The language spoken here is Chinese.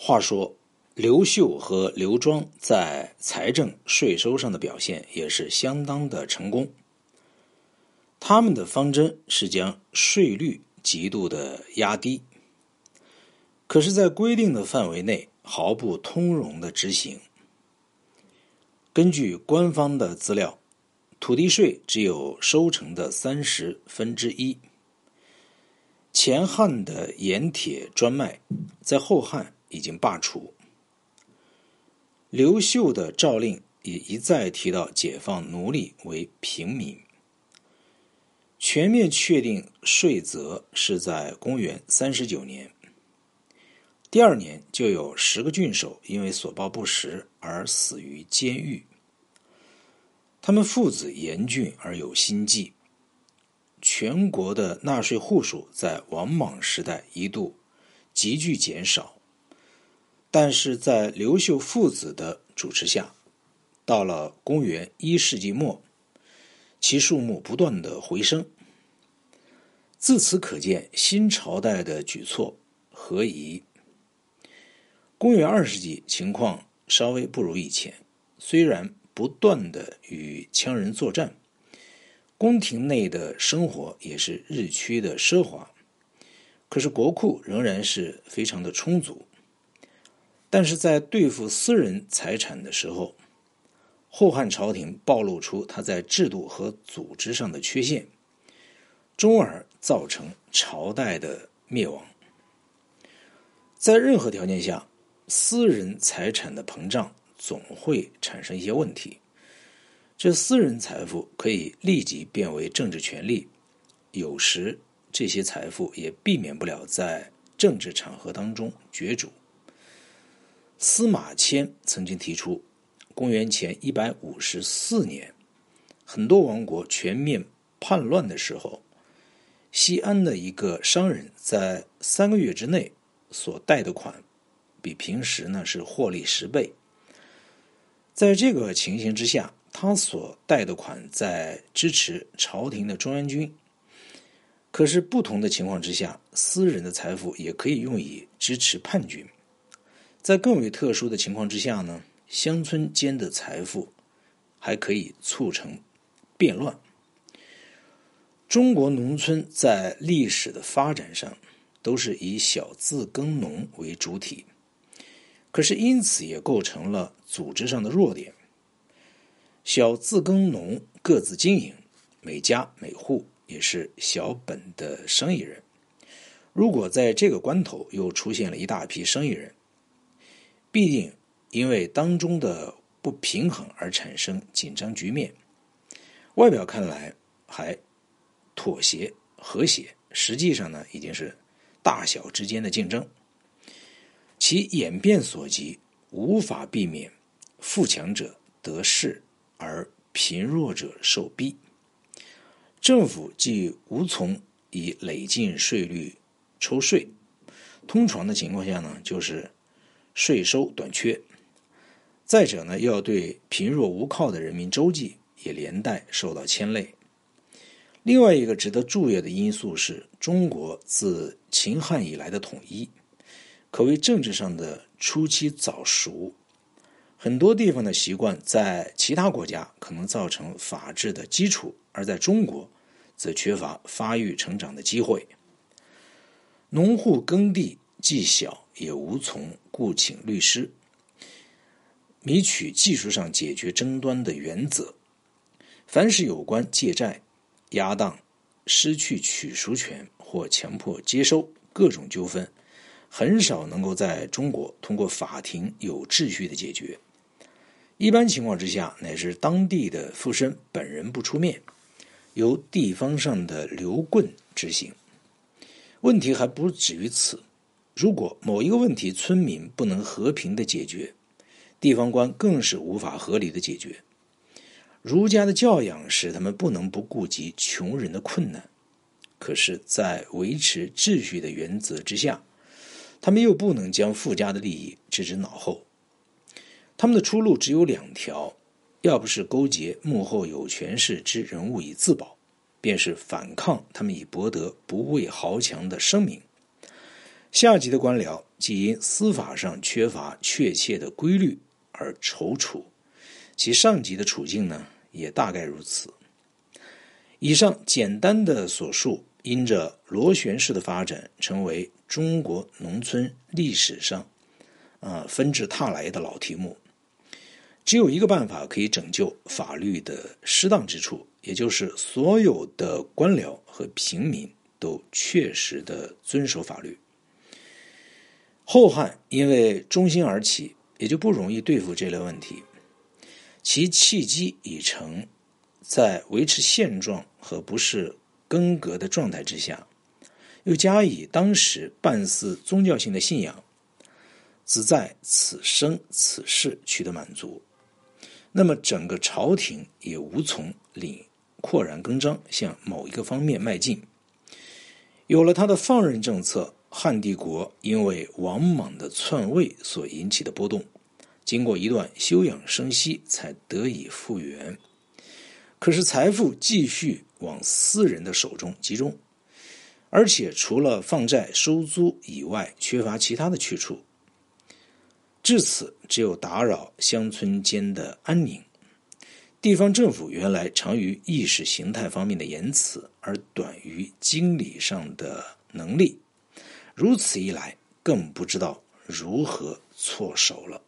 话说，刘秀和刘庄在财政税收上的表现也是相当的成功。他们的方针是将税率极度的压低，可是，在规定的范围内毫不通融的执行。根据官方的资料，土地税只有收成的三十分之一。前汉的盐铁专卖，在后汉已经罢除。刘秀的诏令也一再提到解放奴隶为平民。全面确定税则是在公元三十九年。第二年就有十个郡守因为所报不实而死于监狱。他们父子严峻而有心计。全国的纳税户数在王莽时代一度急剧减少，但是在刘秀父子的主持下，到了公元一世纪末，其数目不断的回升。自此可见新朝代的举措何宜。公元二世纪情况稍微不如以前，虽然不断的与羌人作战。宫廷内的生活也是日趋的奢华，可是国库仍然是非常的充足。但是在对付私人财产的时候，后汉朝廷暴露出他在制度和组织上的缺陷，终而造成朝代的灭亡。在任何条件下，私人财产的膨胀总会产生一些问题。这私人财富可以立即变为政治权利，有时这些财富也避免不了在政治场合当中角逐。司马迁曾经提出，公元前一百五十四年，很多王国全面叛乱的时候，西安的一个商人在三个月之内所贷的款，比平时呢是获利十倍。在这个情形之下。他所贷的款在支持朝廷的中央军，可是不同的情况之下，私人的财富也可以用以支持叛军。在更为特殊的情况之下呢，乡村间的财富还可以促成变乱。中国农村在历史的发展上都是以小自耕农为主体，可是因此也构成了组织上的弱点。小自耕农各自经营，每家每户也是小本的生意人。如果在这个关头又出现了一大批生意人，必定因为当中的不平衡而产生紧张局面。外表看来还妥协和谐，实际上呢已经是大小之间的竞争。其演变所及，无法避免富强者得势。而贫弱者受逼，政府既无从以累进税率抽税，通常的情况下呢，就是税收短缺。再者呢，要对贫弱无靠的人民周济，也连带受到牵累。另外一个值得注意的因素是，中国自秦汉以来的统一，可谓政治上的初期早熟。很多地方的习惯在其他国家可能造成法治的基础，而在中国则缺乏发育成长的机会。农户耕地既小，也无从雇请律师，迷取技术上解决争端的原则。凡是有关借债、押当、失去取赎权或强迫接收各种纠纷，很少能够在中国通过法庭有秩序的解决。一般情况之下，乃是当地的富绅本人不出面，由地方上的刘棍执行。问题还不止于此。如果某一个问题村民不能和平的解决，地方官更是无法合理的解决。儒家的教养使他们不能不顾及穷人的困难，可是，在维持秩序的原则之下，他们又不能将富家的利益置之脑后。他们的出路只有两条：要不是勾结幕后有权势之人物以自保，便是反抗他们以博得不畏豪强的声名。下级的官僚即因司法上缺乏确切的规律而踌躇，其上级的处境呢，也大概如此。以上简单的所述，因着螺旋式的发展，成为中国农村历史上啊纷至沓来的老题目。只有一个办法可以拯救法律的失当之处，也就是所有的官僚和平民都确实的遵守法律。后汉因为中兴而起，也就不容易对付这类问题。其契机已成。在维持现状和不是更革的状态之下，又加以当时半似宗教性的信仰，只在此生此世取得满足，那么整个朝廷也无从领扩然更张向某一个方面迈进。有了他的放任政策，汉帝国因为王莽的篡位所引起的波动，经过一段休养生息，才得以复原。可是财富继续往私人的手中集中，而且除了放债收租以外，缺乏其他的去处。至此，只有打扰乡村间的安宁。地方政府原来长于意识形态方面的言辞，而短于经理上的能力。如此一来，更不知道如何措手了。